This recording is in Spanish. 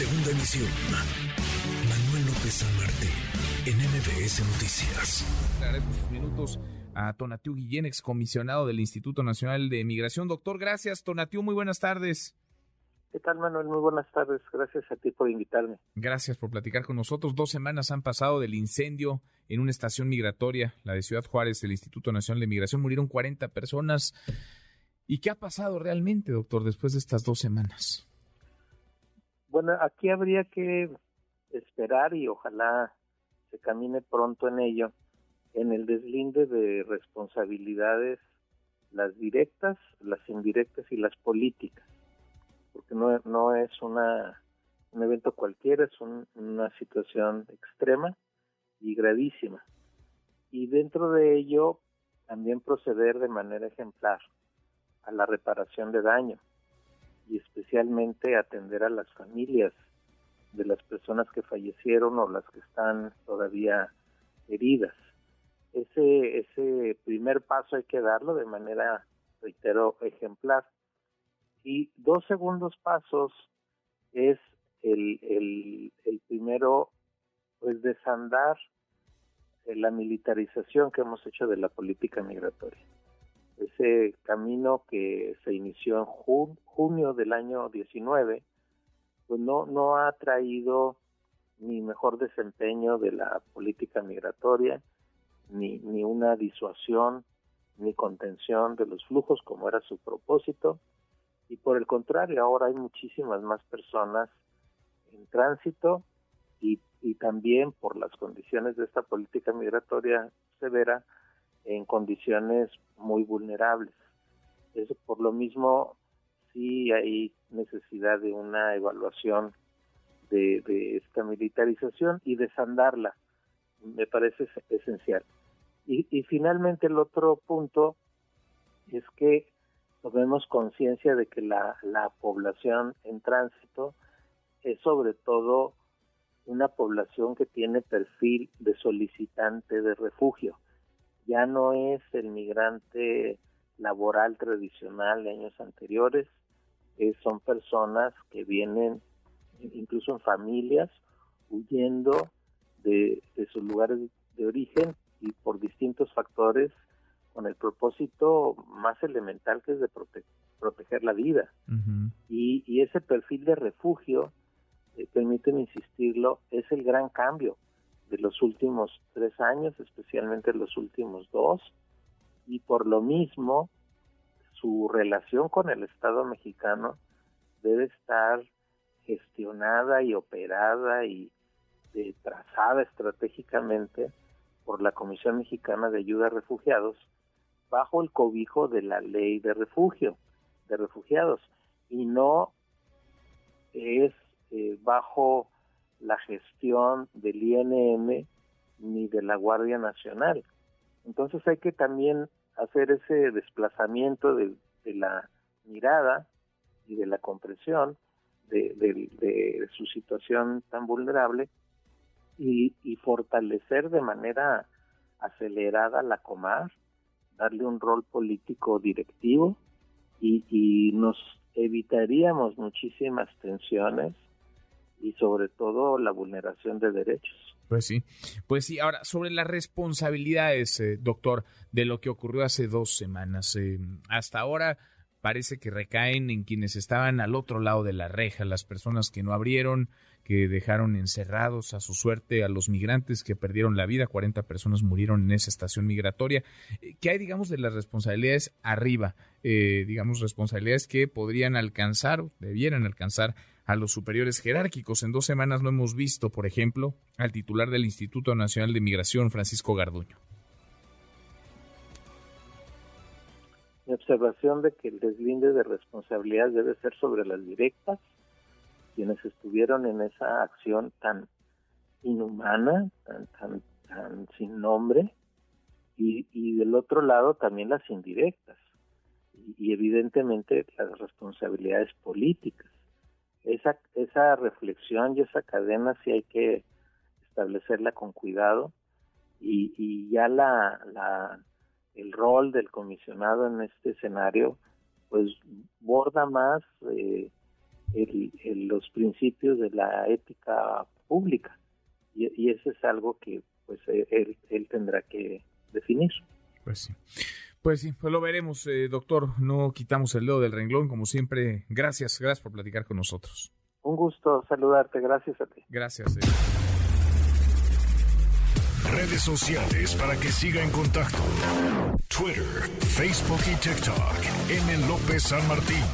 Segunda emisión. Manuel López San Martín, en MBS Noticias. Le agradezco sus minutos a Tonatiu Guillén, excomisionado del Instituto Nacional de Migración. Doctor, gracias. Tonatiu, muy buenas tardes. ¿Qué tal, Manuel? Muy buenas tardes. Gracias a ti por invitarme. Gracias por platicar con nosotros. Dos semanas han pasado del incendio en una estación migratoria, la de Ciudad Juárez, del Instituto Nacional de Migración. Murieron 40 personas. ¿Y qué ha pasado realmente, doctor, después de estas dos semanas? Bueno, aquí habría que esperar y ojalá se camine pronto en ello, en el deslinde de responsabilidades, las directas, las indirectas y las políticas porque no, no es una, un evento cualquiera, es una situación extrema y gravísima. Y dentro de ello, también proceder de manera ejemplar a la reparación de daño y especialmente atender a las familias de las personas que fallecieron o las que están todavía heridas. Ese, ese primer paso hay que darlo de manera, reitero, ejemplar y dos segundos pasos es el, el, el primero, pues desandar la militarización que hemos hecho de la política migratoria. Ese camino que se inició en junio del año 19, pues no, no ha traído ni mejor desempeño de la política migratoria, ni, ni una disuasión, ni contención de los flujos como era su propósito, y por el contrario, ahora hay muchísimas más personas en tránsito y, y también por las condiciones de esta política migratoria severa en condiciones muy vulnerables. Eso por lo mismo sí hay necesidad de una evaluación de, de esta militarización y desandarla. Me parece esencial. Y, finalmente el otro punto es que tomemos conciencia de que la población en tránsito es sobre todo una población que tiene perfil de solicitante de refugio. Ya no es el migrante laboral tradicional de años anteriores, son personas que vienen incluso en familias huyendo de, de sus lugares de origen y por distintos factores con el propósito más elemental que es de proteger la vida. y, y, ese perfil de refugio, eh, permíteme insistirlo, es el gran cambio de los últimos tres años, especialmente los últimos dos, y por lo mismo su relación con el Estado mexicano debe estar gestionada y operada y eh, trazada estratégicamente por la Comisión Mexicana de Ayuda a Refugiados, bajo el cobijo de la ley de refugio, de refugiados, y no es eh, bajo la gestión del INM ni de la Guardia Nacional. Entonces hay que también hacer ese desplazamiento de, la mirada y de la comprensión de, su situación tan vulnerable y, y, fortalecer de manera acelerada la Comar, darle un rol político directivo y, nos evitaríamos muchísimas tensiones y sobre todo la vulneración de derechos. Pues sí, pues sí. Ahora, sobre las responsabilidades, eh, doctor, de lo que ocurrió hace dos semanas. Eh, hasta ahora parece que recaen en quienes estaban al otro lado de la reja, las personas que no abrieron, que dejaron encerrados a su suerte a los migrantes que perdieron la vida, 40 personas murieron en esa estación migratoria. Eh, ¿Qué hay, digamos, de las responsabilidades arriba? Eh, digamos, responsabilidades que podrían alcanzar, debieran alcanzar a los superiores jerárquicos. En dos semanas lo hemos visto, por ejemplo, al titular del Instituto Nacional de Migración, Francisco Garduño. Mi observación de que el deslinde de responsabilidades debe ser sobre las directas quienes estuvieron en esa acción tan inhumana, tan, tan, tan sin nombre, y, y del otro lado también las indirectas, y, evidentemente las responsabilidades políticas. Esa, esa reflexión y esa cadena sí hay que establecerla con cuidado y, y ya la, la, el rol del comisionado en este escenario pues borda más eh, los principios de la ética pública. Y, y eso es algo que pues él, él tendrá que definir. Pues sí. Pues sí, pues lo veremos, eh, doctor. No quitamos el dedo del renglón, como siempre. Gracias, gracias por platicar con nosotros. Un gusto saludarte, gracias a ti. Gracias. Eh. Redes sociales para que siga en contacto: Twitter, Facebook y TikTok. M. López San Martín.